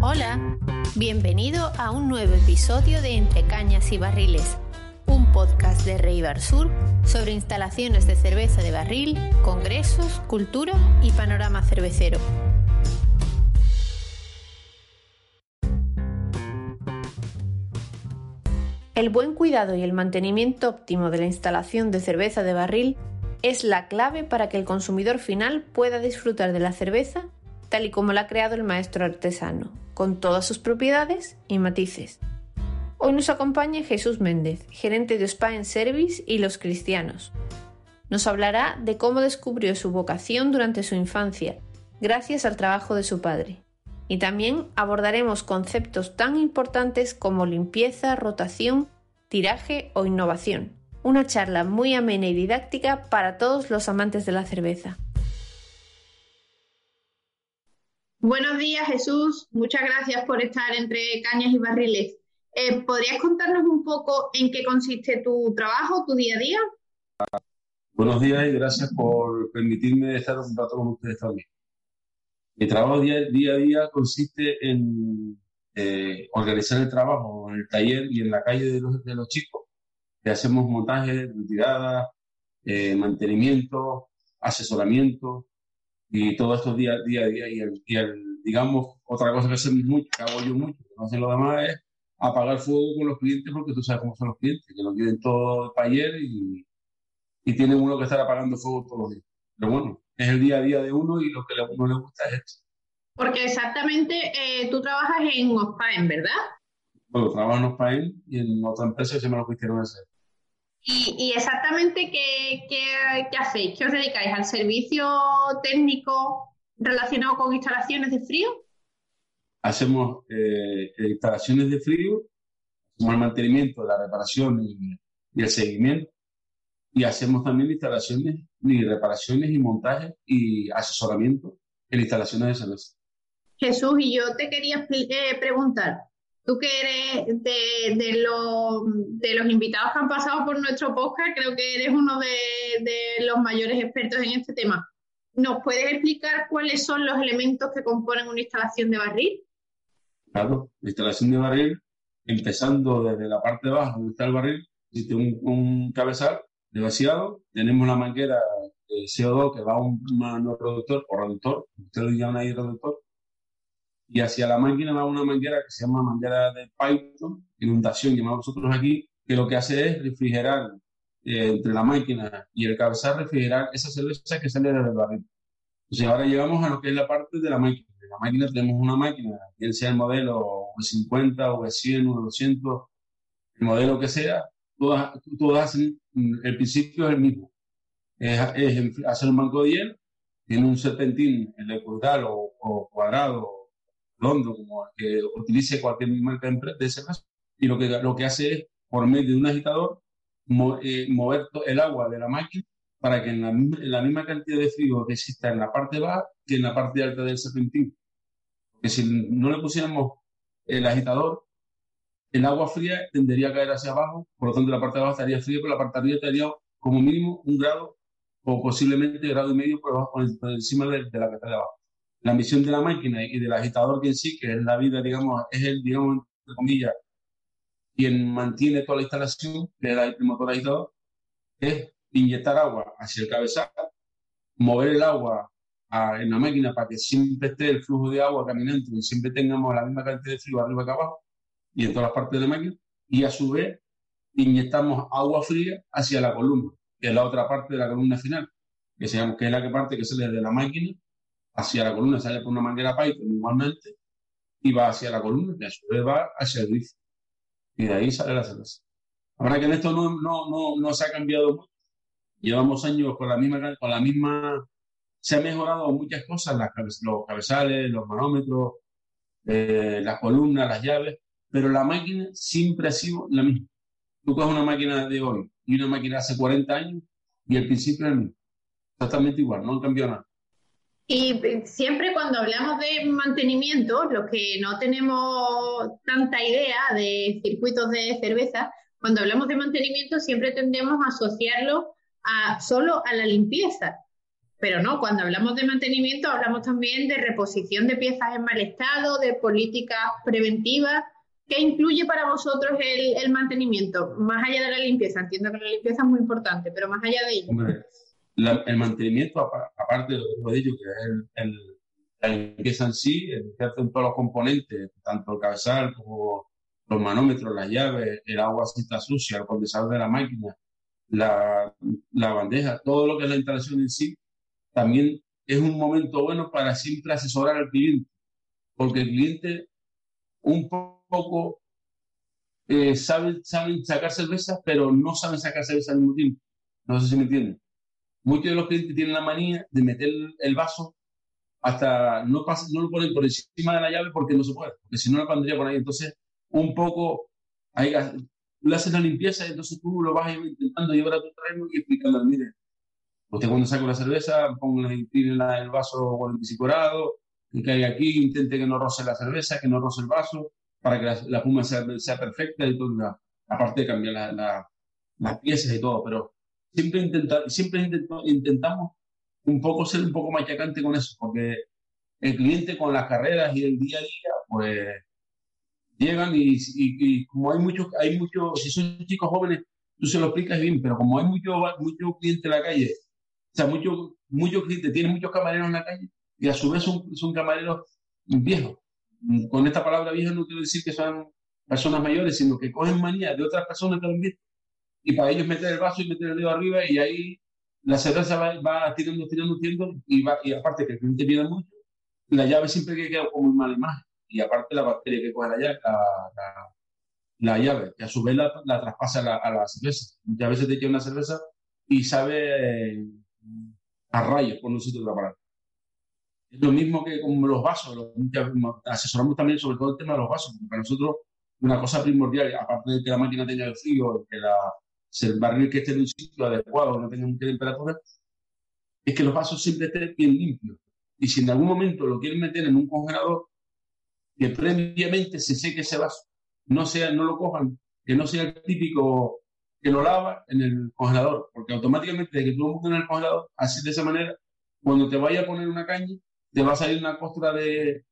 Hola, bienvenido a un nuevo episodio de Entre Cañas y Barriles, un podcast de Rey Bar Sur sobre instalaciones de cerveza de barril, congresos, cultura y panorama cervecero. El buen cuidado y el mantenimiento óptimo de la instalación de cerveza de barril es la clave para que el consumidor final pueda disfrutar de la cerveza tal y como la ha creado el maestro artesano, con todas sus propiedades y matices. Hoy nos acompaña Jesús Méndez, gerente de Spa en Service y Los Cristianos. Nos hablará de cómo descubrió su vocación durante su infancia, gracias al trabajo de su padre. Y también abordaremos conceptos tan importantes como limpieza, rotación, tiraje o innovación. Una charla muy amena y didáctica para todos los amantes de la cerveza. Buenos días, Jesús. Muchas gracias por estar entre cañas y barriles. Eh, ¿Podrías contarnos un poco en qué consiste tu trabajo, tu día a día? Buenos días y gracias por permitirme estar un rato con ustedes también. Mi trabajo día, a día consiste en eh, organizar el trabajo en el taller y en la calle de los, chicos. Hacemos montaje, retirada, eh, mantenimiento, asesoramiento, y todo esto día, día a día. Y, el, digamos, otra cosa que hacemos mucho, que hago yo mucho, que no hacen los demás, es apagar fuego con los clientes, porque tú sabes cómo son los clientes, que lo quieren todo para ayer y, y tienen uno que estar apagando fuego todos los días. Pero bueno, es el día a día de uno y lo que a uno le gusta es esto. Porque exactamente eh, tú trabajas en Ospaen, ¿verdad? Bueno, trabajo en Ospaen y en otra empresa que se llama Los Cristianos de ¿Y, exactamente qué, qué, hacéis? ¿Qué os dedicáis? ¿Al servicio técnico relacionado con instalaciones de frío? Hacemos eh, instalaciones de frío, hacemos el mantenimiento, la reparación y, el seguimiento. Y hacemos también instalaciones y reparaciones y montajes y asesoramiento en instalaciones de cerveza. Jesús, y yo te quería eh, preguntar, Tú que eres de, los, invitados que han pasado por nuestro podcast, creo que eres uno de, los mayores expertos en este tema. ¿Nos puedes explicar cuáles son los elementos que componen una instalación de barril? Claro, la instalación de barril, empezando desde la parte de abajo donde está el barril, existe un, un cabezal de vaciado, tenemos la manguera de CO2 que va a un reductor o reductor, ustedes lo llaman ahí reductor, y hacia la máquina va una manguera que se llama manguera de Python, inundación llamamos nosotros aquí, que lo que hace es refrigerar eh, entre la máquina y el cabezal, refrigerar esa cerveza que sale del barril. Entonces ahora llegamos a lo que es la parte de la máquina. En la máquina tenemos una máquina, bien sea el modelo V50, V100, V200, el modelo que sea, todas, todas hacen, el principio es el mismo. Es, hacer un banco de hielo, tiene un serpentín electrodal o, o cuadrado redondo, como que utilice cualquier marca de ese caso, y lo que, lo que hace es, por medio de un agitador, eh, mover el agua de la máquina para que en la, misma cantidad de frío que exista en la parte baja que en la parte alta del serpentín. Porque si no le pusiéramos el agitador, el agua fría tendería a caer hacia abajo, por lo tanto la parte de abajo estaría fría, pero la parte de arriba estaría como mínimo un grado o posiblemente grado y medio por, por encima de, de la que está de abajo la misión de la máquina y del agitador que en sí, que es la vida, digamos, es el, digamos, entre comillas, quien mantiene toda la instalación, que es el motor agitador, es inyectar agua hacia el cabezal, mover el agua en la máquina para que siempre esté el flujo de agua caminando y siempre tengamos la misma cantidad de frío arriba que abajo y en todas las partes de la máquina, y a su vez inyectamos agua fría hacia la columna, que es la otra parte de la columna final, que, se llama, que es la que parte que sale de la máquina hacia la columna, sale por una manguera Python igualmente, y va hacia la columna, y a su vez va hacia el grifo. Y de ahí sale la cerveza. Ahora que en esto no, no, no, no se ha cambiado mucho. Llevamos años con la misma, con la misma, se ha mejorado muchas cosas, las los cabezales, los manómetros, eh, las columnas, las llaves, pero la máquina siempre ha sido la misma. Tú coges una máquina de hoy y una máquina hace 40 años y el principio es el mismo. Exactamente igual, no han cambiado nada. Y siempre cuando hablamos de mantenimiento, los que no tenemos tanta idea de circuitos de cerveza, cuando hablamos de mantenimiento siempre tendemos a asociarlo a, solo a la limpieza. Pero no, cuando hablamos de mantenimiento hablamos también de reposición de piezas en mal estado, de políticas preventivas. ¿Qué incluye para vosotros el, mantenimiento? Más allá de la limpieza, entiendo que la limpieza es muy importante, pero más allá de ello el mantenimiento, aparte de lo que dicho, que es el, la limpieza en sí, el que hacen todos los componentes, tanto el cabezal como los manómetros, las llaves, el agua si está sucia, el condensador de la máquina, la, la bandeja, todo lo que es la instalación en sí, también es un momento bueno para siempre asesorar al cliente, porque el cliente un poco eh, sabe, saben sacar cerveza, pero no saben sacar cerveza al mismo tiempo. No sé si me entienden muchos de los clientes tienen la manía de meter el vaso hasta no, no lo ponen por encima de la llave porque no se puede, porque si no la pondría por ahí. Entonces, un poco, ahí, haces la limpieza y entonces tú lo vas intentando llevar a tu terreno y explicando, mire, usted cuando saca la cerveza, ponga el vaso con el bicicorado, que caiga aquí, intente que no roce la cerveza, que no roce el vaso, para que la, la puma sea, sea, perfecta y todo, aparte de cambiar las piezas y todo, pero siempre, intenta, siempre intentamos un poco ser un poco machacante con eso, porque el cliente con las carreras y el día a día, pues llegan y, y, como hay muchos, hay muchos, si son chicos jóvenes, tú se lo explicas bien, pero como hay muchos mucho clientes en la calle, o sea, muchos mucho clientes, tienen muchos camareros en la calle y a su vez son, son camareros viejos. Con esta palabra vieja no quiero decir que son personas mayores, sino que cogen manía de otras personas que han visto y para ellos meter el vaso y meter el dedo arriba y ahí la cerveza va, va tirando, tirando, tirando y, va, y aparte que el cliente pide mucho, la llave siempre que queda como muy mala imagen y aparte la bacteria que coge la llave, la, la, llave que a su vez la, traspasa a la, cerveza. Muchas veces te queda una cerveza y sabe eh, a rayos, por no decir otra palabra. Es lo mismo que con los vasos, asesoramos también sobre todo el tema de los vasos, porque para nosotros una cosa primordial, aparte de que la máquina tenga el frío, que la, el barril que esté en un sitio adecuado, no tenga mucha temperatura, es que los vasos siempre estén bien limpios. Y si en algún momento lo quieren meter en un congelador, que previamente se seque ese vaso, no, sea, no lo cojan, que no sea el típico que lo lava en el congelador, porque automáticamente de que tú lo metes en el congelador, así de esa manera, cuando te vaya a poner una caña, te va a salir una costra de,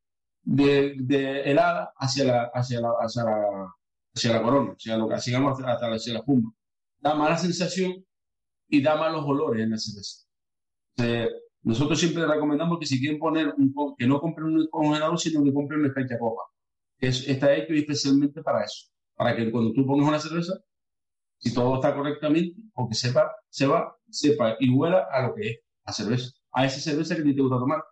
de, helada hacia la, hacia la, hacia la, la corona, hacia lo que hasta, hacia la espuma da mala sensación y da malos olores en la cerveza. nosotros siempre recomendamos que si quieren poner un, que no compren un congelador, sino que compren una escarcha copa. Que está hecho especialmente para eso. Para que cuando tú pongas una cerveza, si todo está correctamente, o que sepa, se va, sepa y huela a lo que es la cerveza. A esa cerveza que te gusta tomar.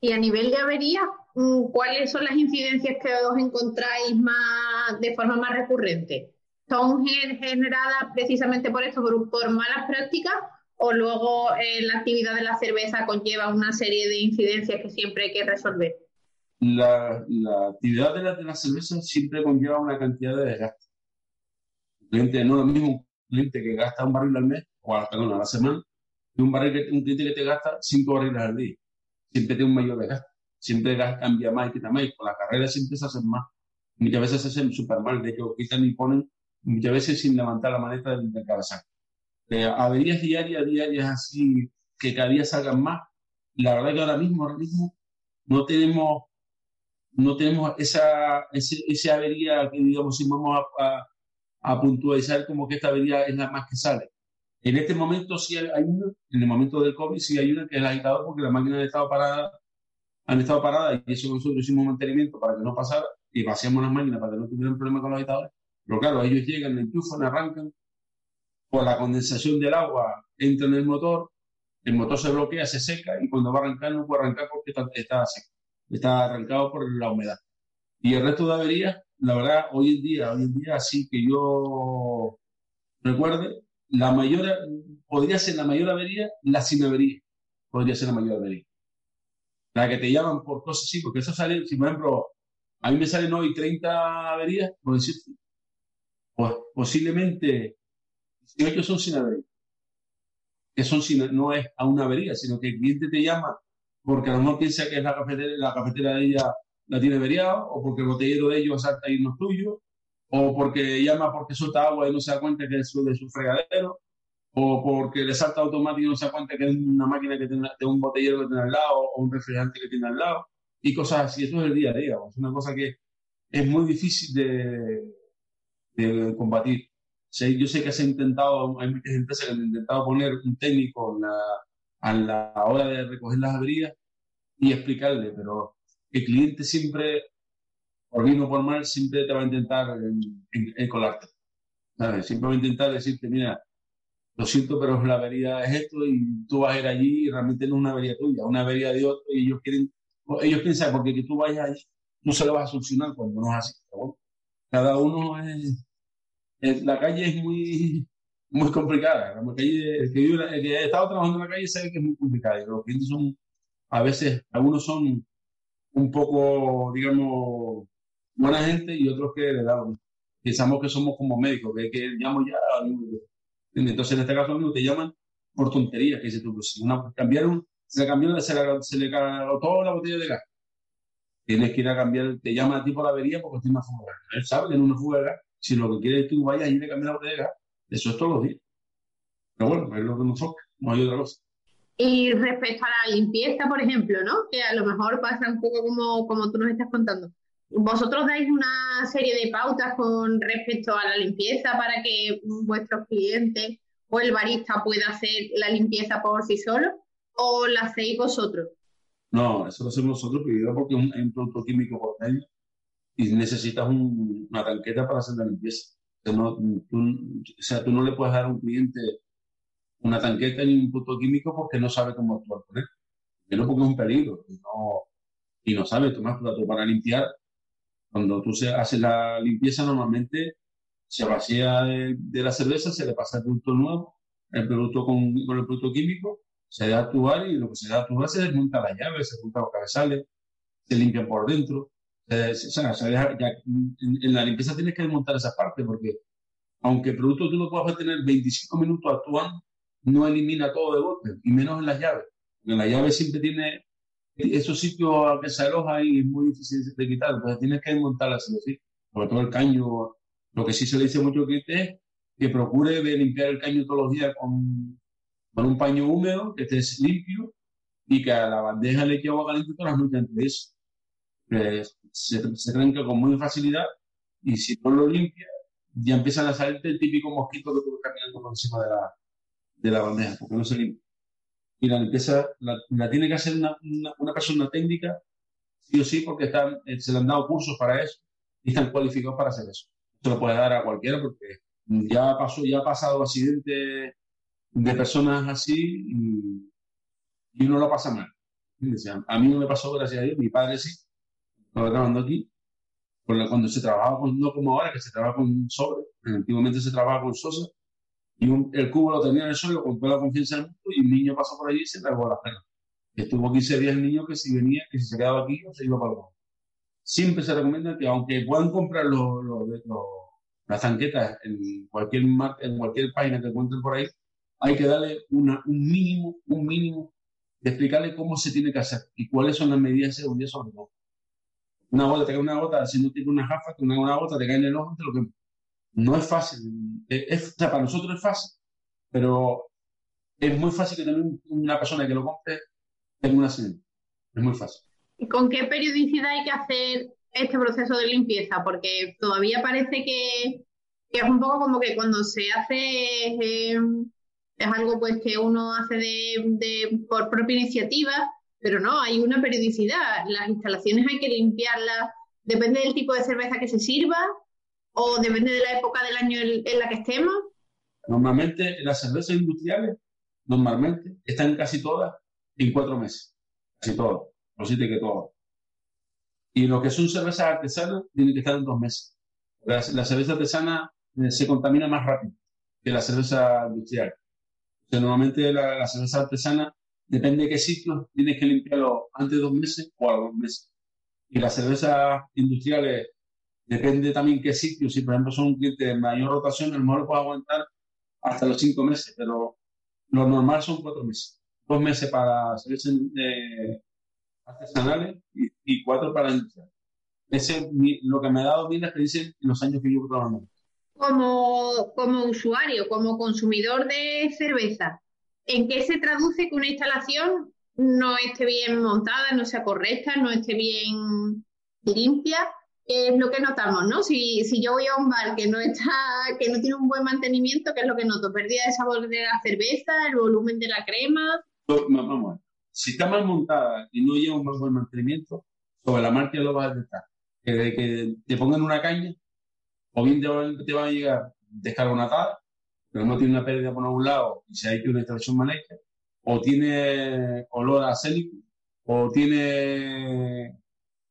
Y a nivel de avería, mm, ¿cuáles son las incidencias que os encontráis más de forma más recurrente? Son generadas precisamente por esto, por, malas prácticas, o luego eh, la actividad de la cerveza conlleva una serie de incidencias que siempre hay que resolver? La, actividad de la, de la, cerveza siempre conlleva una cantidad de desgaste. Un cliente, no lo mismo un cliente que gasta un barril al mes, o a, perdón, a la semana, que un, barril un cliente que te gasta cinco barriles al día. Siempre tiene un mayor desgaste. Siempre cambia más y quita más. Y con la carrera siempre se hacen más. Muchas veces se hacen súper mal. De hecho, quitan y ponen muchas veces sin levantar la maneta del, del cabezal. Eh, averías diarias, diarias así, que cada día salgan más. La verdad que ahora mismo, ahora mismo no tenemos, no tenemos esa, ese, avería que digamos si vamos a, a, puntualizar como que esta avería es la más que sale. En este momento sí hay una, en el momento del COVID sí hay una que es el agitador porque las máquinas han estado paradas, han estado paradas y eso nosotros hicimos mantenimiento para que no pasara y vaciamos las máquinas para que no tuvieran problemas con los agitadores pero claro, ellos llegan, enchufan, arrancan, por la condensación del agua entra en el motor, el motor se bloquea, se seca y cuando va a arrancar no puede arrancar porque está, seco, está arrancado por la humedad. Y el resto de averías, la verdad, hoy en día, hoy en día, así que yo recuerde, la mayor, podría ser la mayor avería, la sin avería, podría ser la mayor avería. La que te llaman por cosas así, porque eso sale, si por ejemplo, a mí me salen hoy 30 averías, por decirte, posiblemente 18 son sin avería. Que son sin, no es a una avería, sino que el cliente te llama porque a lo mejor piensa que es la cafetera, la cafetera de ella la tiene averiado, o porque el botellero de ellos salta y no es tuyo, o porque llama porque suelta agua y no se da cuenta que es de su fregadero, o porque le salta automático y no se da cuenta que es una máquina que tiene, de un botellero que tiene al lado, o un refrigerante que tiene al lado, y cosas así. Eso es el día a día, es una cosa que es muy difícil de, de combatir. yo sé que se ha intentado, hay muchas empresas que han intentado poner un técnico a la hora de recoger las averías y explicarle, pero el cliente siempre, por bien o por mal, siempre te va a intentar colarte. Siempre va a intentar decirte, mira, lo siento, pero la avería es esto y tú vas a ir allí y realmente no es una avería tuya, una avería de otro y ellos quieren, ellos piensan porque que tú vayas allí, no se lo vas a solucionar cuando no es así. cada uno es, la calle es muy, muy complicada. La calle, el, que vive, el que ha estado trabajando en la calle sabe que es muy complicada. Los clientes son, a veces, algunos son un poco, digamos, buena gente y otros que le damos. Pensamos que somos como médicos, que, que llamo ya. Entonces, en este caso, te llaman por tonterías, que dice tú, pues, una, cambiaron, se le cambió, se le, se le toda la botella de gas. Tienes que ir a cambiar, te llama a ti por la avería porque tiene una fuga. Él sabe que es una fuga de gas. Si lo que quieres es tú vayas y le cambiar la botella de gas, eso es todos los días. Pero bueno, es lo que nos toca, no hay otra cosa. Y respecto a la limpieza, por ejemplo, ¿no? Que a lo mejor pasa un poco como, como tú nos estás contando. ¿Vosotros dais una serie de pautas con respecto a la limpieza para que vuestros clientes o el barista pueda hacer la limpieza por sí solo? ¿O la hacéis vosotros? No, eso lo hacemos nosotros primero porque hay un producto químico por medio y necesitas una tanqueta para hacer la limpieza. O sea, tú no le puedes dar a un cliente una tanqueta ni un punto químico porque no sabe cómo actuar con él. Primero porque es un peligro y no, y no sabe tomar plato para limpiar. Cuando tú se, haces la limpieza, normalmente se vacía de, la cerveza, se le pasa el producto nuevo, el producto con, con el producto químico, se da a actuar y lo que se da a actuar se desmonta la llave, se desmonta los cabezales, se limpia por dentro. O sea, en, la limpieza tienes que desmontar esa parte porque aunque el producto tú lo puedas tener 25 minutos actuando, no elimina todo de golpe, y menos en las llaves. En las llaves siempre tiene esos sitios que se aloja y es muy difícil de quitar, entonces tienes que desmontarlas, ¿sí? sobre todo el caño. Lo que sí se le dice mucho al cliente es que procure de limpiar el caño todos los días con, con un paño húmedo, que esté limpio y que a la bandeja le eche agua caliente todas las noches entre eso. Se, se tranca con muy facilidad y si no lo limpia, ya empiezan a salirte el típico mosquito que tú caminando por encima de la, de la bandeja, porque no se limpia. Y la limpieza la, tiene que hacer una, una, persona técnica, sí o sí, porque están, eh, se le han dado cursos para eso y están cualificados para hacer eso. Se lo puede dar a cualquiera porque ya pasó, ya ha pasado accidentes de personas así y, y uno lo pasa mal. A mí no me pasó, gracias a Dios, mi padre sí, estaba trabajando aquí, cuando se trabajaba con, no como ahora, que se trabaja con sobre, antiguamente se trabajaba con sosa, y el cubo lo tenía en el suelo con toda la confianza del mundo y el niño pasó por allí y se tragó la pena. Estuvo 15 días el niño que si venía, que si se quedaba aquí o se iba para el Siempre se recomienda que aunque puedan comprar los, las tanquetas en cualquier, en cualquier página que encuentren por ahí, hay que darle una, un mínimo, un mínimo de explicarle cómo se tiene que hacer y cuáles son las medidas de seguridad sobre todo. Una gota, te cae una gota, no tiene una jafa, que una, una gota te cae en el ojo, lo que no es fácil. Es, para nosotros es fácil, pero es muy fácil que también una persona que lo compre tenga una accidente. Es muy fácil. ¿Y con qué periodicidad hay que hacer este proceso de limpieza? Porque todavía parece que, es un poco como que cuando se hace eh, es algo pues que uno hace de, por propia iniciativa, pero no, hay una periodicidad. Las instalaciones hay que limpiarlas, depende del tipo de cerveza que se sirva, o depende de la época del año en, la que estemos? Normalmente las cervezas industriales, normalmente, están casi todas en cuatro meses. Casi todas. No siete que todas. Y lo que son cervezas artesanas tienen que estar en dos meses. La, cerveza artesana eh, se contamina más rápido que la cerveza industrial. normalmente la, cerveza artesana, depende de qué sitio, tienes que limpiarlo antes de dos meses o a dos meses. Y las cervezas industriales, depende también qué sitio. Si, por ejemplo, son un cliente de mayor rotación, lo mejor puede aguantar hasta los cinco meses, pero lo normal son cuatro meses. Dos meses para cervezas eh, artesanales y, cuatro para industriales. Ese es lo que me ha dado bien la experiencia en los años que llevo trabajando. Como, como usuario, como consumidor de cerveza, ¿en qué se traduce que una instalación no esté bien montada, no sea correcta, no esté bien limpia? es lo que notamos, ¿no? Si, si, yo voy a un bar que no está, que no tiene un buen mantenimiento, ¿qué es lo que noto? Pérdida de sabor de la cerveza, el volumen de la crema. Vamos, si está mal montada y no lleva un buen mantenimiento, sobre la marca lo vas a detectar. Que que te pongan una caña, o bien te van, a llegar descarbonatada, pero no tiene una pérdida por algún lado y se ha hecho una extracción mal o tiene olor a acélico, o tiene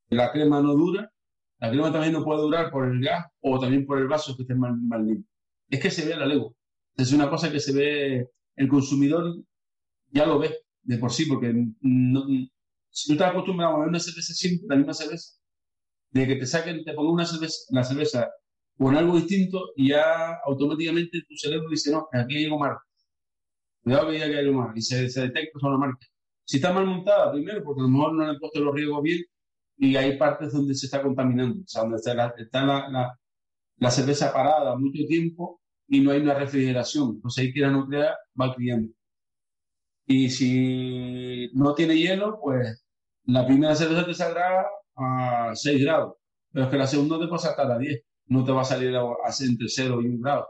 la crema no dura, la crema también no puede durar por el gas o también por el vaso que esté mal, mal limpio. Es que se ve a la lego. Es una cosa que se ve, el consumidor ya lo ve de por sí, porque si tú estás acostumbrado a ver una cerveza siempre, la misma cerveza, de que te saquen, te pongan una cerveza, la cerveza con algo distinto y ya automáticamente tu cerebro dice, no, aquí hay algo mal. Cuidado que hay algo mal. Y se, detecta sobre la marca. Si está mal montada, primero, porque a lo mejor no le han puesto los riesgos bien, y hay partes donde se está contaminando, o sea, donde está, la, la, cerveza parada mucho tiempo y no hay una refrigeración. Entonces ahí que la nuclear va criando. Y si no tiene hielo, pues la primera cerveza te saldrá a 6 grados, pero es que la segunda te puede sacar a 10, no te va a salir a, entre 0 y 1 grado.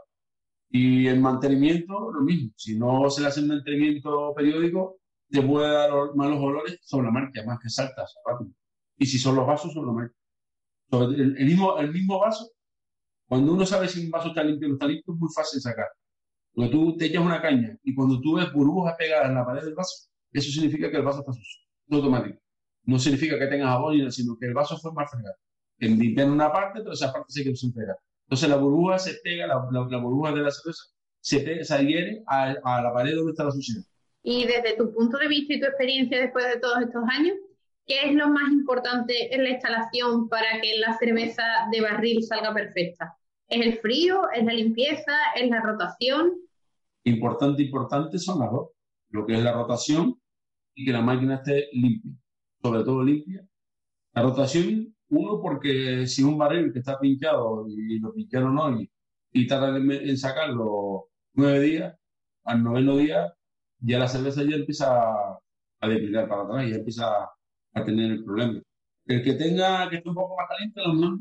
Y el mantenimiento, lo mismo. Si no se le hace un mantenimiento periódico, te puede dar malos olores sobre la marcha, más que saltas rápido. Y si son los vasos, son los más. El, mismo, el mismo vaso, cuando uno sabe si un vaso está limpio o no está limpio, es muy fácil sacar. Porque tú te echas una caña y cuando tú ves burbujas pegadas en la pared del vaso, eso significa que el vaso está sucio. Es automático. No significa que tengas jabón, sino que el vaso fue mal fregado. En limpiar una parte, pero esa parte se quedó sin pegar. Entonces la burbuja se pega, la, burbuja de la cerveza se, se adhiere a, a la pared donde está la suciedad. Y desde tu punto de vista y tu experiencia después de todos estos años, ¿Qué es lo más importante en la instalación para que la cerveza de barril salga perfecta? ¿Es el frío? ¿Es la limpieza? ¿Es la rotación? Importante, importante son las dos. Lo que es la rotación y que la máquina esté limpia, sobre todo limpia. La rotación, uno, porque si un barril que está pinchado y lo pincharon hoy y tarda en sacarlo nueve días, al noveno día ya la cerveza ya empieza a, depilar para atrás, ya empieza a tener el problema. El que tenga, que esté un poco más caliente, lo mejor,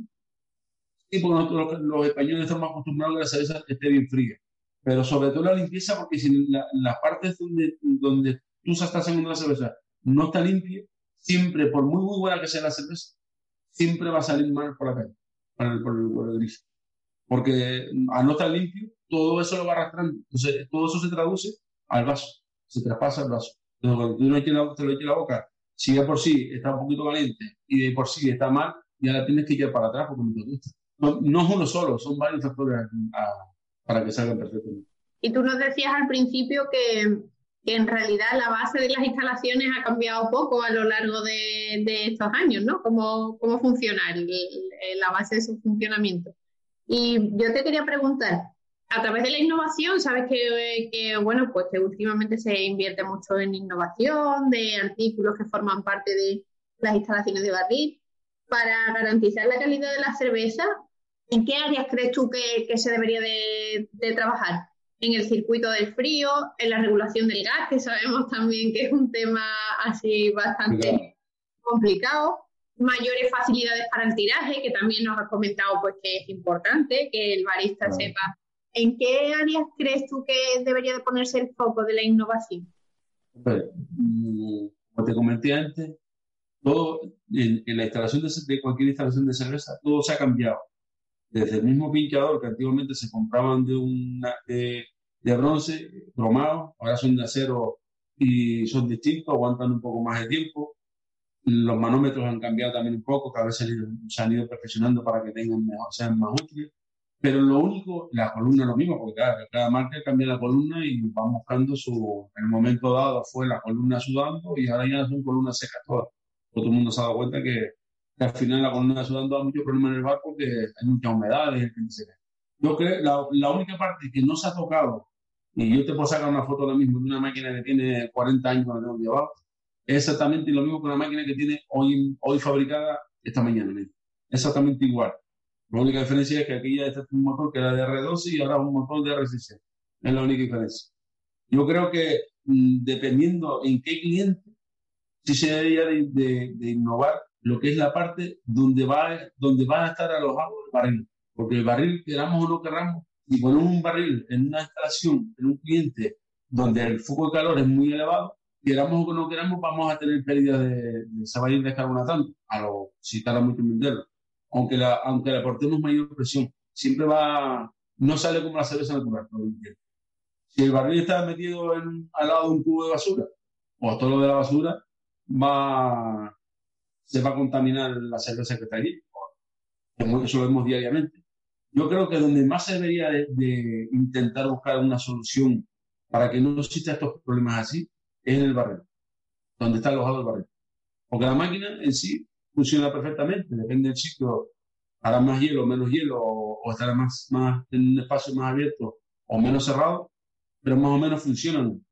sí, porque nosotros los, españoles estamos acostumbrados a que la cerveza esté bien fría. Pero sobre todo la limpieza, porque si las partes donde, donde tú estás haciendo la cerveza no está limpia, siempre, por muy, muy buena que sea la cerveza, siempre va a salir mal por la calle, por el, por el, gris. Porque al no estar limpio, todo eso lo va arrastrando. Entonces, todo eso se traduce al vaso, se traspasa al vaso. Entonces, cuando tú no te lo echas la boca si de por sí está un poquito caliente y de por sí está mal, ya la tienes que llevar para atrás porque no te gusta. No, es uno solo, son varios factores para que salgan perfectamente. Y tú nos decías al principio que, en realidad la base de las instalaciones ha cambiado poco a lo largo de, de estos años, ¿no? Cómo, cómo funciona la base de su funcionamiento. Y yo te quería preguntar, a través de la innovación, sabes que, bueno, pues que últimamente se invierte mucho en innovación, de artículos que forman parte de las instalaciones de barril. Para garantizar la calidad de la cerveza, ¿en qué áreas crees tú que, se debería de, trabajar? En el circuito del frío, en la regulación del gas, que sabemos también que es un tema así bastante complicado, mayores facilidades para el tiraje, que también nos has comentado pues que es importante que el barista sepa ¿En qué áreas crees tú que debería de ponerse el foco de la innovación? Mm, como te comenté antes, todo en, la instalación de, cualquier instalación de cerveza, todo se ha cambiado. Desde el mismo pinchador que antiguamente se compraban de, una, de, bronce, cromado, ahora son de acero y son distintos, aguantan un poco más de tiempo. Los manómetros han cambiado también un poco, cada vez se han ido, perfeccionando para que tengan mejor, sean más útiles. Pero lo único, la columna es lo mismo, porque cada, marca cambia la columna y va buscando su. En el momento dado fue la columna sudando y ahora ya son columnas secas todas. Todo el mundo se ha dado cuenta que que al final la columna sudando da mucho problema en el barco porque hay muchas humedades. Yo creo la, la única parte que no se ha tocado, y yo te puedo sacar una foto ahora mismo de una máquina que tiene 40 años que hemos llevado, es exactamente lo mismo que una máquina que tiene hoy, hoy fabricada esta mañana. Exactamente igual. La única diferencia es que aquí ya está un motor que era de R12 y ahora un motor de R16. Es la única diferencia. Yo creo que mm, dependiendo en qué cliente, sí se debería de, innovar lo que es la parte donde va, donde va a estar alojado el barril. Porque el barril, queramos o no queramos, y poner un barril en una instalación, en un cliente donde el foco de calor es muy elevado, queramos o no queramos, vamos a tener pérdida de, de ese barril de tanto, a lo, si tarda mucho en venderlo. Aunque, la, aunque le aportemos mayor presión, siempre va, no sale como la cerveza natural. Si el barril está metido en, al lado de un cubo de basura, o todo lo de la basura, va, se va a contaminar la cerveza que está allí. Eso lo vemos diariamente. Yo creo que donde más se debería de, intentar buscar una solución para que no existan estos problemas así es en el barril, donde está alojado el barril. Porque la máquina en sí funciona perfectamente, depende del sitio, hará más hielo, menos hielo, o, estará más, más en un espacio más abierto o menos cerrado, pero más o menos funcionan.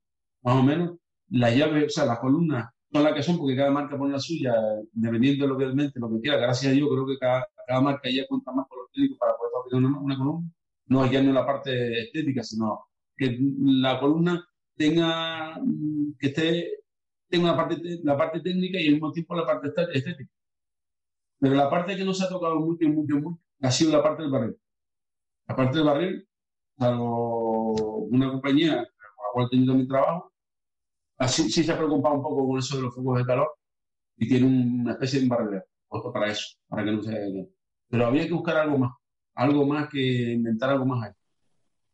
Más o menos las llaves, o sea, las columnas son las que son porque cada marca pone la suya, dependiendo de lo que quiera. Gracias a Dios creo que cada, cada marca ya cuenta más con los técnicos para poder fabricar una, una columna. No ya no la parte estética, sino que la columna tenga que esté tenga una parte, la parte técnica y al mismo tiempo la parte estética. Pero la parte que no se ha tocado mucho, mucho, mucho, ha sido la parte del barril. La parte del barril, salvo una compañía con la cual he tenido mi trabajo, sí se ha preocupado un poco con eso de los focos de calor y tiene una especie de barril para eso, para que no se Pero había que buscar algo más, algo más que inventar algo más ahí.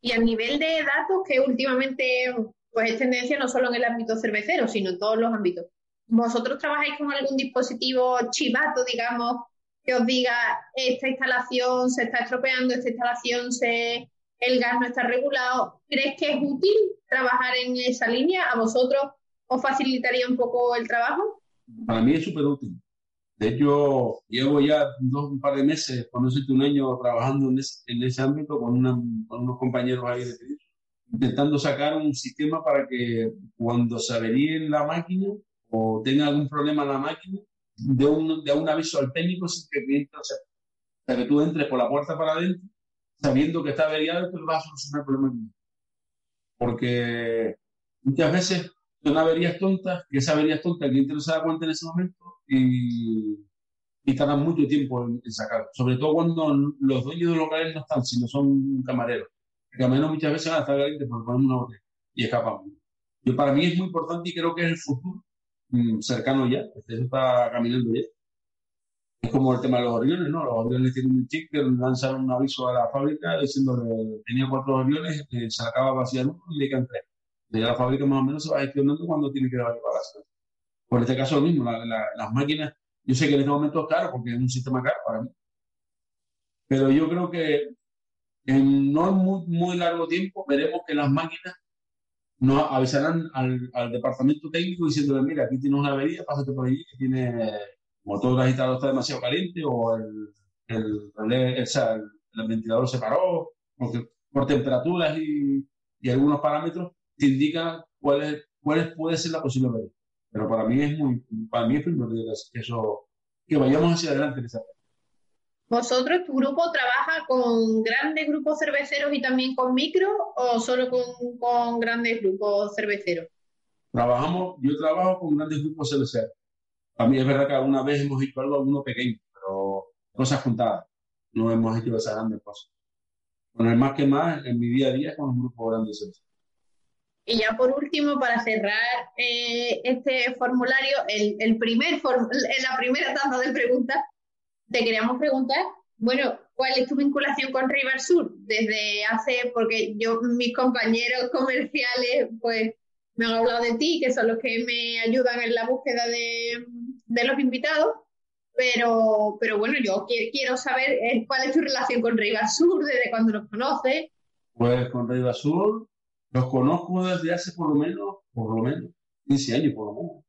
Y a nivel de datos, que últimamente pues es tendencia no solo en el ámbito cervecero, sino en todos los ámbitos. ¿Vosotros trabajáis con algún dispositivo chivato, digamos, que os diga esta instalación se está estropeando, esta instalación se el gas no está regulado? ¿Crees que es útil trabajar en esa línea? ¿A vosotros os facilitaría un poco el trabajo? Para mí es súper útil. De hecho, llevo ya dos, un par de meses, por no decirte un año, trabajando en ese, en ese ámbito con, una, con unos compañeros ahí de intentando sacar un sistema para que cuando se averíe la máquina o tenga algún problema en la máquina, de un, de un aviso al técnico sin que. O sea, que tú entres por la puerta para adentro sabiendo que está averiado que vas a solucionar el problema. Porque muchas veces son averías tontas y esa avería tonta el cliente no se da cuenta en ese momento y, y tardan mucho tiempo en, sacar. Sobre todo cuando los dueños de los locales no están, sino son camareros. El camarero muchas veces van a estar calientes porque ponen una botella y escapamos. Yo, para mí es muy importante y creo que es el futuro mm, cercano ya, este está caminando ya. Como el tema de los aviones, ¿no? Los aviones tienen un chip que lanzaron un aviso a la fábrica diciendo que tenía cuatro aviones, eh, se acaba vaciar uno y le quedan tres. Y la fábrica más o menos se va gestionando cuando tiene que dar para la Por este caso lo mismo, las máquinas, yo sé que en este momento es caro porque es un sistema caro para mí. Pero yo creo que en no muy, muy largo tiempo veremos que las máquinas nos avisarán al, al departamento técnico diciéndole, mira, aquí tienes una avería, pásate por allí, que tiene motor agitado está demasiado caliente o el, el, el, ventilador se paró, porque por temperaturas y, y algunos parámetros te indican cuál, es, cuál puede ser la posible avería. Pero para mí es muy, para mí es primordial eso, que vayamos hacia adelante en esa ¿Vosotros, tu grupo, trabaja con grandes grupos cerveceros y también con micro o solo con, con grandes grupos cerveceros? Trabajamos, yo trabajo con grandes grupos cerveceros. Mí es verdad que alguna vez hemos hecho algo, alguno pequeño, pero cosas juntadas. No hemos hecho esas grandes cosas. Con el más que más, en mi día a día, con un grupo grande cerveceros. Y ya por último, para cerrar eh, este formulario, el, el primer la primera tanda de preguntas, te queríamos preguntar, bueno, ¿cuál es tu vinculación con River Sur? Desde hace, porque yo, mis compañeros comerciales, pues me han hablado de ti, que son los que me ayudan en la búsqueda de, de los invitados, pero, pero bueno, yo quiero, saber eh, cuál es tu relación con River Sur, desde cuándo los conoces. Pues con River Sur los conozco desde hace por lo menos, por lo menos, 15 años por lo menos,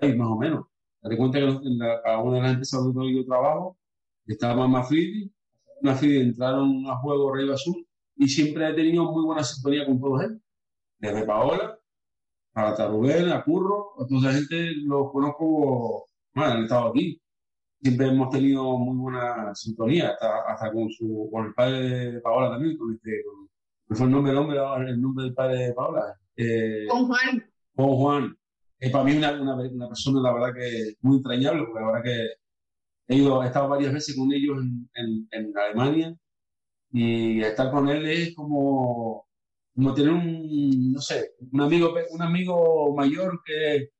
ahí más o menos. Te cuenta que en la, una de las empresas donde yo trabajo estaba Mafridi, Mafridi entraron a juego Rey Azul y siempre he tenido muy buena sintonía con todos ellos. Desde Paola, a Rubén, a Curro, a toda esa gente los conozco, bueno, han estado aquí. Siempre hemos tenido muy buena sintonía, hasta, con, su, con el padre de Paola también, con este, con, fue el nombre del hombre, el nombre del padre de Paola. Eh, con Juan. Con Juan. Es para mí una, una, una, persona, la verdad, que muy entrañable, porque la verdad que he, ido, he estado varias veces con ellos en, en, en Alemania y estar con él es como como tener un, no sé, un amigo, un amigo mayor que,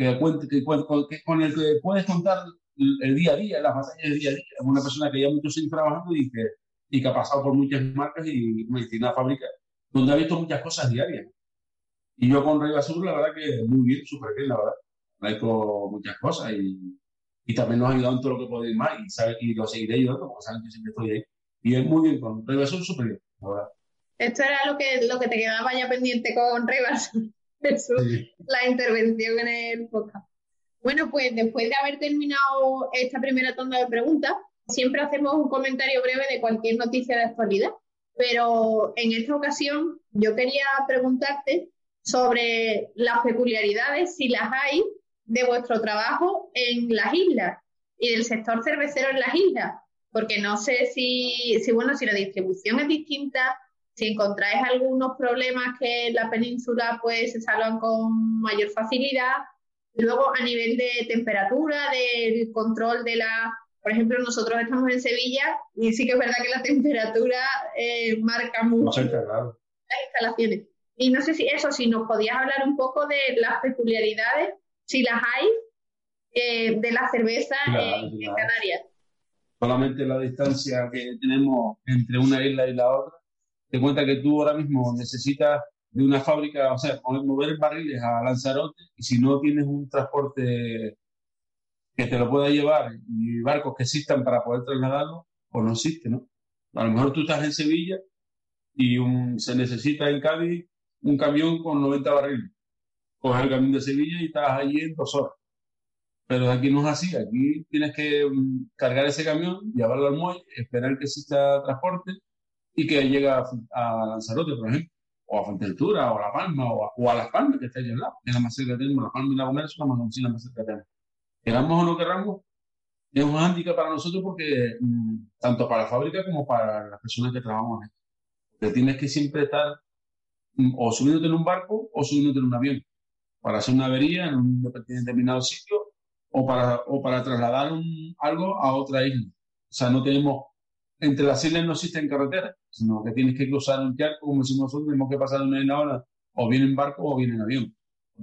que, cuente, que, con el que puedes contar el día a día, las batallas del día a día. Es una persona que ya muchos años trabajando y que, y que ha pasado por muchas marcas y, una fábrica donde ha visto muchas cosas diarias. Y yo con Rey Basur, la verdad que muy bien, súper bien, la verdad. Ha hecho muchas cosas y, y, también nos ha ayudado en todo lo que ir más y, sabe, y lo seguiré yo, porque saben que siempre estoy ahí. Y es muy bien, con Rey Basur, súper bien, la verdad. Esto era lo que, lo que te quedaba ya pendiente con Rivas, la intervención en el podcast. Bueno, pues después de haber terminado esta primera tanda de preguntas, siempre hacemos un comentario breve de cualquier noticia de actualidad, pero en esta ocasión yo quería preguntarte sobre las peculiaridades, si las hay, de vuestro trabajo en las islas y del sector cervecero en las islas, porque no sé si, si bueno, si la distribución es distinta, si encontráis algunos problemas que en la península pues se salvan con mayor facilidad. Luego, a nivel de temperatura, del control de la... Por ejemplo, nosotros estamos en Sevilla y sí que es verdad que la temperatura eh, marca mucho las instalaciones. Y no sé si eso, si nos podías hablar un poco de las peculiaridades, si las hay, eh, de la cerveza en Canarias. Solamente la distancia que tenemos entre una isla y la otra te cuenta que tú ahora mismo necesitas de una fábrica, o sea, mover barriles a Lanzarote y si no tienes un transporte que te lo pueda llevar y barcos que existan para poder trasladarlo, pues no existe, ¿no? A lo mejor tú estás en Sevilla y se necesita en Cádiz un camión con 90 barriles. Coges el camión de Sevilla y estás allí en dos horas. Pero aquí no es así. Aquí tienes que mm, cargar ese camión, llevarlo al muelle, esperar que exista transporte y que llega a, Lanzarote, por ejemplo, o a Fuerteventura, o a La Palma, o a, Las Palmas, que está allá al lado, que es la más cerca que tenemos, La Palma y La Gomera son las más, más cerca que tenemos. Queramos o no queramos, es un hándicap para nosotros porque, mm, tanto para la fábrica como para las personas que trabajamos en. Te tienes que siempre estar mm, o subiéndote en un barco o subiéndote en un avión para hacer una avería en un determinado sitio o para, o para trasladar un, algo a otra isla. O sea, no tenemos entre las islas no existen carreteras, sino que tienes que cruzar un charco, como decimos nosotros, tenemos que pasar una isla ahora, o bien en barco o bien en avión.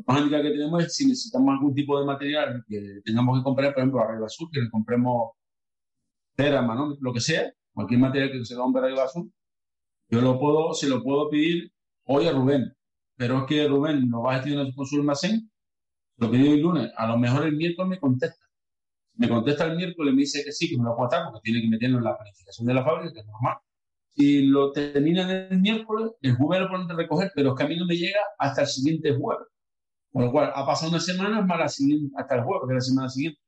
Más que tenemos es si necesitamos algún tipo de material que tengamos que comprar, por ejemplo, a Río Azul, que le compremos cera, ¿no? lo que sea, cualquier material que se compre a Río Azul, yo lo puedo, se lo puedo pedir hoy a Rubén, pero es que Rubén lo va a gestionar con su almacén, lo pedí el lunes, a lo mejor el miércoles me contesta me contesta el miércoles, me dice que sí, que me lo puedo estar porque tiene que meterlo en la planificación de la fábrica, que es normal. Si lo terminan el miércoles, el jueves lo ponen a recoger, pero es que a mí no me llega hasta el siguiente jueves. Con lo cual, ha pasado una semana más la siguiente, hasta el jueves, que es la semana siguiente.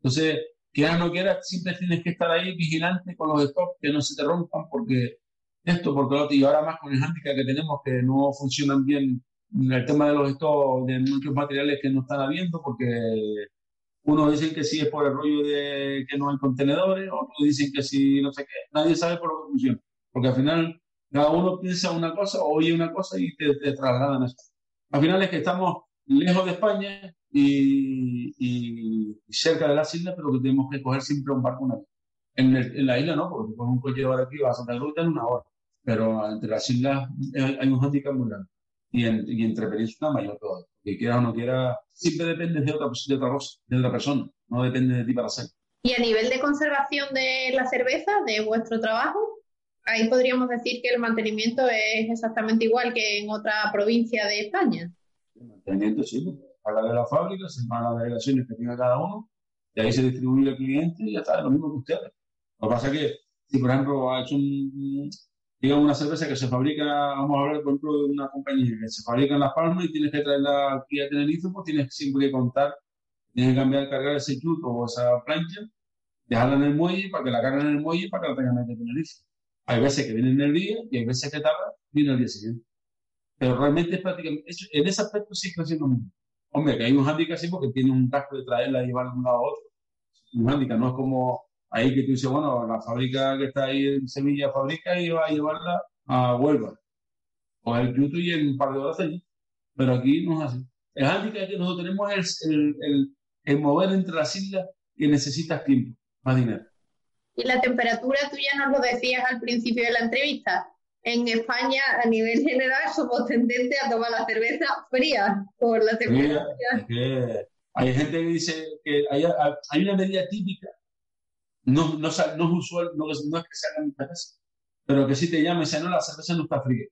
Entonces, quieras o no quieras, siempre tienes que estar ahí vigilante con los stocks, que no se te rompan, porque esto, porque lo otro, y ahora más con el handicap que tenemos, que no funcionan bien el tema de los stocks, de muchos materiales que no están habiendo, porque unos dicen que sí es por el rollo de que no hay contenedores, otros dicen que sí, no sé qué. Nadie sabe por lo que funciona. Porque al final cada uno piensa una cosa, oye una cosa y te, trasladan eso. Al final es que estamos lejos de España y, cerca de las islas, pero que tenemos que coger siempre un barco una vez. En, en, la isla no, porque con un coche de aquí vas a Santa Cruz en una hora. Pero entre las islas hay un handicap muy grande. Y, en, y entre península mayor todavía que quiera o no quiera, siempre depende de otra, de otra cosa, de otra persona, no depende de ti para hacer. Y a nivel de conservación de la cerveza, de vuestro trabajo, ahí podríamos decir que el mantenimiento es exactamente igual que en otra provincia de España. El mantenimiento sí, para de la fábrica, se van las delegaciones que tenga cada uno, y ahí se distribuye el cliente y ya está, lo mismo que ustedes. Lo que pasa es que, si por ejemplo ha hecho un, digamos, una cerveza que se fabrica, vamos a hablar, por ejemplo, de una compañía que se fabrica en Las Palmas y tienes que traerla aquí a Tenerife, pues tienes siempre que contar Tienes que cambiar, cargar ese chuto o esa plancha, dejarla en el muelle para que la carguen en el muelle para que la tengan en Tenerife. Hay veces que viene en el día y hay veces que tarda, viene el día siguiente. Pero realmente es prácticamente, en ese aspecto sí está haciendo mismo. Hombre, que hay un handicap sí porque tiene un casco de traerla y llevarla de un lado a otro. Un handicap, no es como ahí que tú dices, bueno, la fábrica que está ahí en Sevilla fabrica y va a llevarla a Huelva. O el YouTube y en un par de horas allí. Pero aquí no es así. El handicap que nosotros tenemos es el, el, el mover entre las islas y necesitas tiempo, más dinero. Y la temperatura, tú ya nos lo decías al principio de la entrevista, en España, a nivel general, somos tendentes a tomar la cerveza fría por la temperatura. hay gente que dice que hay, hay una medida típica, no, no, no es usual, no, es que se haga en cerveza, pero que si te y dice, no, la cerveza no está fría.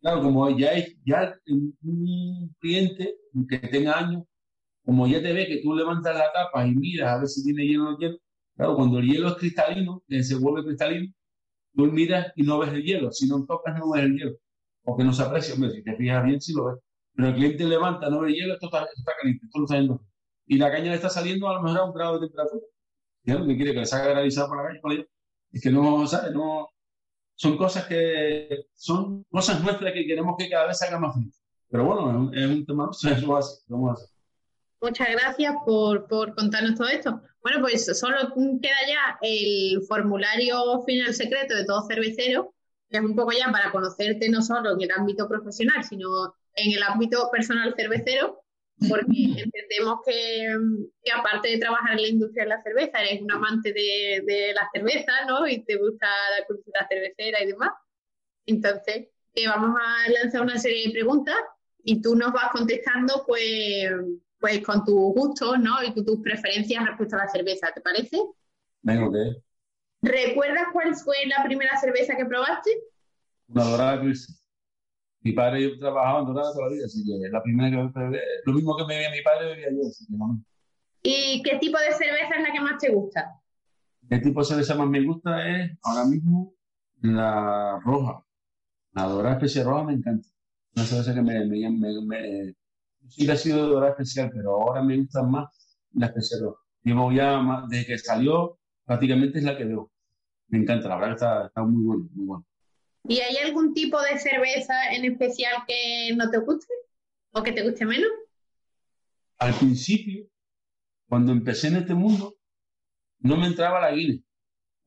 Claro, como ya es ya un cliente que tenga años, como ya te ve que tú levantas la tapa y miras a ver si tiene hielo o no hielo, claro, cuando el hielo es cristalino, que se vuelve cristalino, tú miras y no ves el hielo. Si no tocas, no ves el hielo. Porque no se aprecia. Hombre, si te fijas bien, sí lo ves. Pero el cliente levanta, no ve el hielo, esto está, caliente, esto lo está viendo. Y la caña le está saliendo a lo mejor a un grado de temperatura. ¿Qué que quiere? Que le salga granizado por la Es que no, ¿sabes? No, son cosas que son cosas nuestras que queremos que cada vez salga más frío. Pero bueno, es un tema. Muchas gracias por, por, contarnos todo esto. Bueno, pues solo queda ya el formulario final secreto de todo cervecero, que es un poco ya para conocerte no solo en el ámbito profesional, sino en el ámbito personal cervecero, porque entendemos que, que, aparte de trabajar en la industria de la cerveza, eres un amante de, de la cerveza, ¿no? Y te gusta la cultura cervecera y demás. Entonces, te vamos a lanzar una serie de preguntas y tú nos vas contestando, pues pues con tus gustos, ¿no? Y tus preferencias respecto a la cerveza, ¿te parece? Venga, ok. ¿Recuerdas cuál fue la primera cerveza que probaste? Una dorada Cristo. Mi padre y yo trabajaba en dorada toda la vida, así que la primera que probé, lo mismo que me bebía mi padre, bebía yo, así que no. ¿Y qué tipo de cerveza es la que más te gusta? ¿Qué tipo de cerveza más me gusta? Es ahora mismo la roja. La dorada especie roja me encanta. Una cerveza que me, me, me sí ha sido dorada especial, pero ahora me gusta más la especial roja. Llevo ya más, desde que salió, prácticamente es la que veo. Me encanta, la verdad está, está muy bueno, muy bueno. ¿Y hay algún tipo de cerveza en especial que no te guste o que te guste menos? Al principio, cuando empecé en este mundo, no me entraba la Guinness,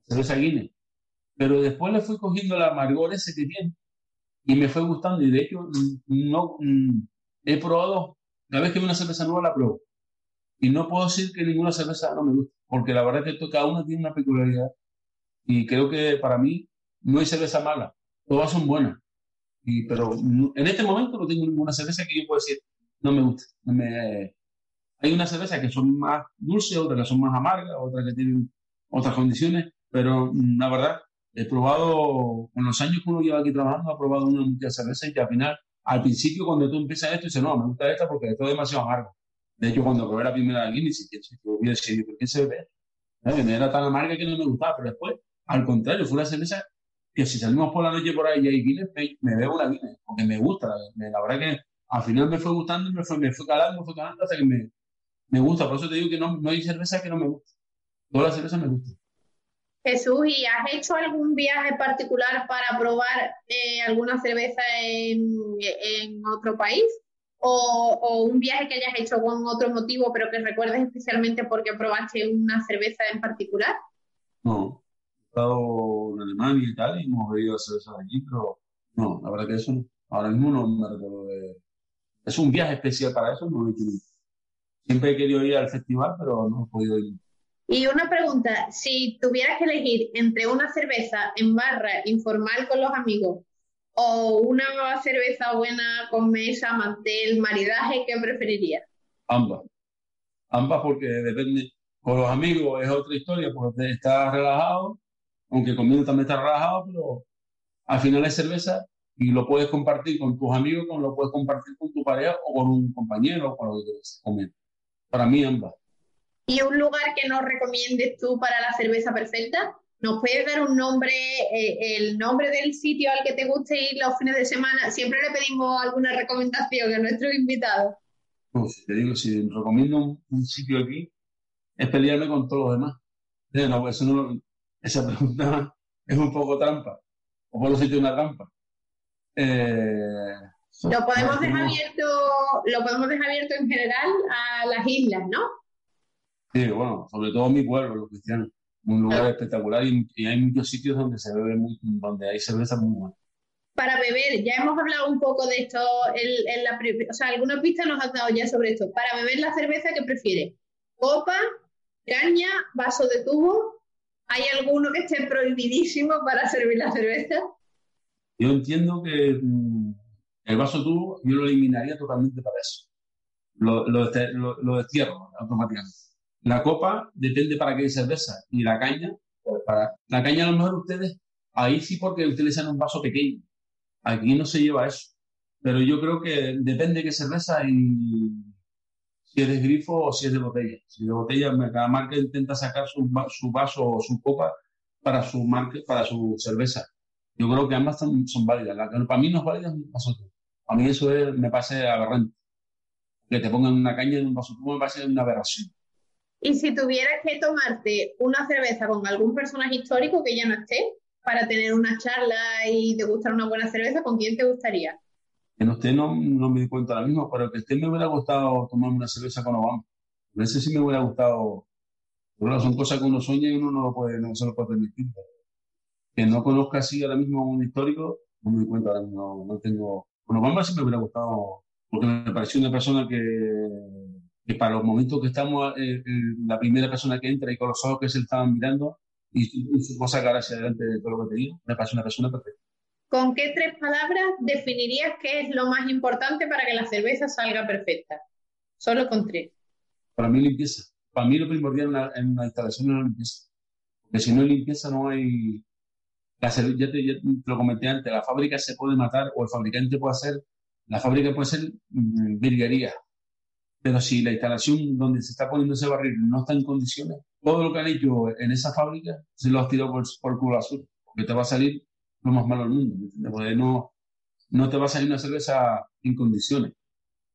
cerveza Guinness. Pero después le fui cogiendo el amargor ese que tiene y me fue gustando. Y de hecho, no, he probado, cada vez que veo una cerveza nueva la pruebo. Y no puedo decir que ninguna cerveza no me gusta, porque la verdad es que cada una tiene una peculiaridad. Y creo que para mí no hay cerveza mala, todas son buenas. Y, pero en este momento no tengo ninguna cerveza que yo pueda decir, no me gusta. me... Hay una cerveza que son más dulces, otras que son más amargas, otras que tienen otras condiciones, pero mm, la verdad, he probado, con los años que uno lleva aquí trabajando, he probado una mucha cerveza y que al final al principio cuando tú empiezas esto, dices, no, me gusta esta porque esto es demasiado amargo. De hecho, cuando probé la primera Guinness, yo hubiera decidido, ¿por qué se ve? ¿Eh? Era tan amarga que no me gustaba, pero después, al contrario, fue una cerveza que si salimos por la noche por ahí y hay Guinness, me, veo una Guinness, porque me gusta. la verdad que al final me fue gustando me fue, me fue calando, me fue calando hasta que me, me gusta. Por eso te digo que no, no hay cerveza que no me guste. Todas las cervezas me gustan. Jesús, ¿y has hecho algún viaje particular para probar eh, alguna cerveza en, en otro país? O, o, un viaje que hayas hecho con otro motivo, pero que recuerdes especialmente porque probaste una cerveza en particular? No, estado en Alemania y tal, y hemos bebido cervezas allí, pero no, la verdad que eso no. Ahora mismo no me recuerdo de... Es un viaje especial para eso, no he hecho Siempre he querido ir al festival, pero no he podido ir. Y una pregunta, si tuvieras que elegir entre una cerveza en barra informal con los amigos o una cerveza buena con mesa, mantel, maridaje, ¿qué preferirías? Ambas. Ambas porque depende, con los amigos es otra historia, porque estás relajado, aunque conmigo también estás relajado, pero al final es cerveza y lo puedes compartir con tus amigos, como lo puedes compartir con tu pareja o con un compañero o con lo que quieras Para mí ambas. ¿Y un lugar que nos recomiendes tú para la cerveza perfecta? ¿Nos puedes dar un nombre, eh, el nombre del sitio al que te guste ir los fines de semana? Siempre le pedimos alguna recomendación a nuestros invitados. Pues, te digo, si recomiendo un, sitio aquí, es pelearme con todos los demás. No, eso no, esa pregunta es un poco trampa. O por lo sitio una trampa. Eh, lo podemos dejar abierto, lo podemos dejar abierto en general a las islas, ¿no? Sí, bueno, sobre todo mi pueblo, los cristianos. Un lugar espectacular y, hay muchos sitios donde se bebe muy, donde hay cerveza muy buena. Para beber, ya hemos hablado un poco de esto, en, la, o sea, algunas pistas nos has dado ya sobre esto. Para beber la cerveza, ¿qué prefiere? ¿Copa, caña, vaso de tubo? ¿Hay alguno que esté prohibidísimo para servir la cerveza? Yo entiendo que mm, el vaso tubo yo lo eliminaría totalmente para eso. Lo, lo, destierro automáticamente. La copa depende para qué cerveza. Y la caña, pues para. La caña a lo mejor ustedes, ahí sí porque utilizan un vaso pequeño. Aquí no se lleva eso. Pero yo creo que depende de qué cerveza y si es de grifo o si es de botella. Si de botella, cada marca intenta sacar su, vaso o su copa para su marca, para su cerveza. Yo creo que ambas son, válidas. La para mí no es válida es un vaso A mí eso me parece aberrante. Que te pongan una caña en un vaso me parece una aberración. Y si tuvieras que tomarte una cerveza con algún personaje histórico que ya no esté, para tener una charla y te gustar una buena cerveza, ¿con quién te gustaría? Que no esté, no, no me di cuenta ahora mismo, pero que esté me hubiera gustado tomarme una cerveza con Obama. A ese sí me hubiera gustado. Son cosas que uno sueña y uno no, lo puede, no se lo puede permitir. Que no conozca así ahora mismo un histórico, no me di cuenta ahora mismo, no tengo. Con Obama sí me hubiera gustado, porque me pareció una persona que que para los momentos que estamos, eh, eh, la primera persona que entra y con los ojos que se estaban mirando y, su cosa sacar hacia adelante de todo lo que te digo, me parece una persona perfecta. ¿Con qué tres palabras definirías qué es lo más importante para que la cerveza salga perfecta? Solo con tres. Para mí limpieza. Para mí lo primordial en una, instalación es la limpieza. Porque si no hay limpieza no hay... La ya, te, ya te lo comenté antes, la fábrica se puede matar o el fabricante puede hacer, la fábrica puede ser mm, virguería, pero si la instalación donde se está poniendo ese barril no está en condiciones, todo lo que han hecho en esa fábrica se lo has tirado por, por culo azul, porque te va a salir lo más malo del mundo. No, te va a salir una cerveza en condiciones.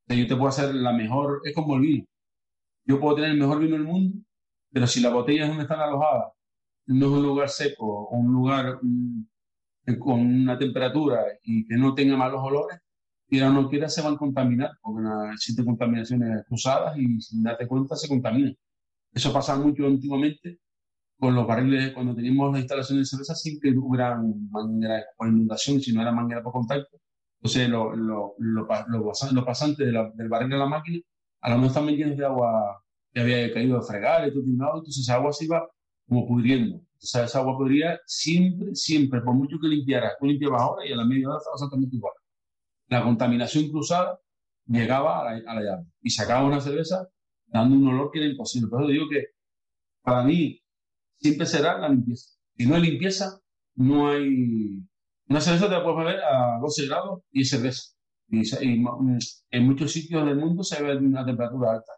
yo te puedo hacer la mejor, es como el vino. Yo puedo tener el mejor vino del mundo, pero si la botella es donde están alojadas no es un lugar seco o un lugar con una temperatura y que no tenga malos olores, quiera o no quiera, se van a contaminar, porque existen contaminaciones cruzadas y sin darte cuenta se contamina. Eso pasa mucho antiguamente con los barriles, cuando teníamos las instalaciones de cerveza, que hubiera manguera por inundación, si no era manguera por contacto. Entonces, los lo, lo, lo, pasantes del barril de la máquina, a lo mejor también llenos de agua que había caído de fregar y todo, entonces esa agua se iba como pudriendo. Sea, esa agua podría siempre, siempre, por mucho que limpiara, tú limpiabas ahora y a la media hora estaba exactamente igual la contaminación cruzada llegaba a la, llave y sacaba una cerveza dando un olor que era imposible. Por eso digo que para mí siempre será la limpieza. Si no hay limpieza, no hay... Una cerveza te la puedes beber a 12 grados y cerveza. Y, en muchos sitios del mundo se a una temperatura alta.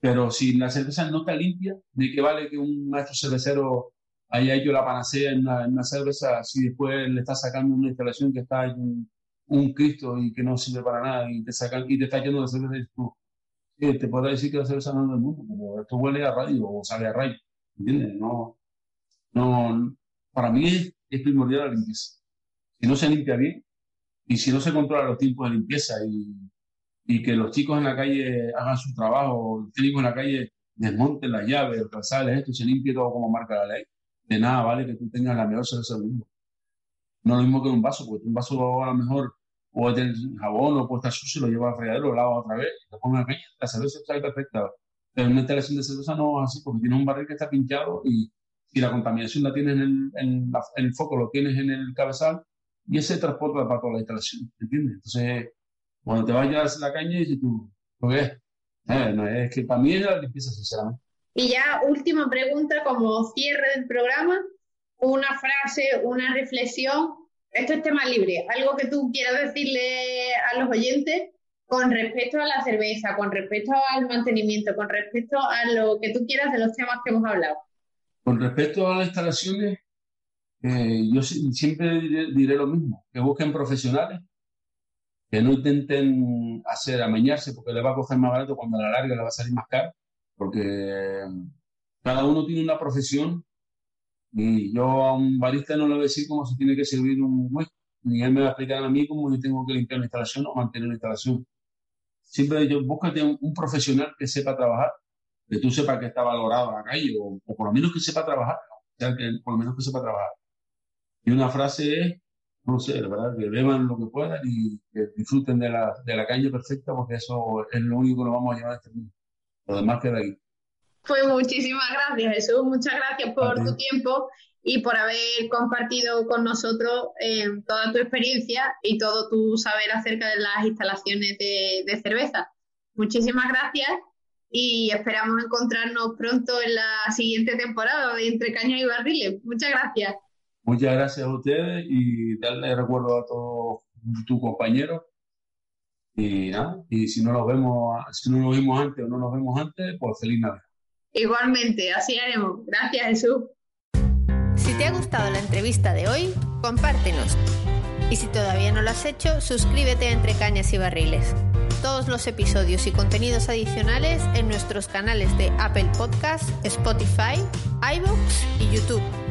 Pero si la cerveza no está limpia, ¿de qué vale que un maestro cervecero haya hecho la panacea en una, cerveza si después le está sacando una instalación que está en, un Cristo y que no sirve para nada y te sacan y te está yendo de cerveza y tú, te podrá decir que la cerveza no es del mundo, pero esto huele a radio o sale a rayo, ¿entiendes? No, no, para mí es, primordial la limpieza. Si no se limpia bien y si no se controla los tiempos de limpieza y, y que los chicos en la calle hagan su trabajo, los técnicos en la calle desmonten las llaves, los calzales, esto se limpie todo como marca la ley. De nada vale que tú tengas la mejor del mundo. No lo mismo que un vaso, porque un vaso a lo mejor o el jabón o puede estar sucio, lo lleva al fregadero, lo lava otra vez, lo pone en la la cerveza está perfecta. Pero una instalación de cerveza no es así, porque tiene un barril que está pinchado y, y la contaminación la tienes en el, en, el, foco, lo tienes en el cabezal y ese transporta para toda la instalación, ¿entiendes? Entonces, cuando te vayas a la caña, y tú, ¿lo ves? Eh, no, es que para mí es la limpieza, sinceramente. Y ya, última pregunta, como cierre del programa, una frase, una reflexión esto es tema libre. Algo que tú quieras decirle a los oyentes con respecto a la cerveza, con respecto al mantenimiento, con respecto a lo que tú quieras de los temas que hemos hablado. Con respecto a las instalaciones, eh, yo siempre diré, lo mismo, que busquen profesionales que no intenten hacer amañarse porque le va a coger más barato cuando a la larga le va a salir más caro, porque cada uno tiene una profesión y yo a un barista no le voy a decir cómo se tiene que servir un whisky, ni él me va a explicar a mí cómo yo tengo que limpiar la instalación o mantener la instalación. Siempre yo, búscate un, profesional que sepa trabajar, que tú sepas que está valorado la calle, o, por lo menos que sepa trabajar, o sea, que por lo menos que sepa trabajar. Y una frase es, no sé, ¿verdad? Que beban lo que puedan y que disfruten de la, de la calle perfecta, porque eso es lo único que nos vamos a llevar a este mundo. Lo demás queda ahí. Pues muchísimas gracias, Jesús. Muchas gracias por tu tiempo y por haber compartido con nosotros eh, toda tu experiencia y todo tu saber acerca de las instalaciones de, de, cerveza. Muchísimas gracias y esperamos encontrarnos pronto en la siguiente temporada de Entre Cañas y Barriles. Muchas gracias. Muchas gracias a ustedes y darle recuerdo a todos tus compañeros. Y nada, y si no los vemos, si no nos vimos antes o no nos vemos antes, pues feliz Navidad. Igualmente, así haremos. Gracias, Jesús. Si te ha gustado la entrevista de hoy, compártenos. Y si todavía no lo has hecho, suscríbete a Entre Cañas y Barriles. Todos los episodios y contenidos adicionales en nuestros canales de Apple Podcasts, Spotify, iVoox y YouTube.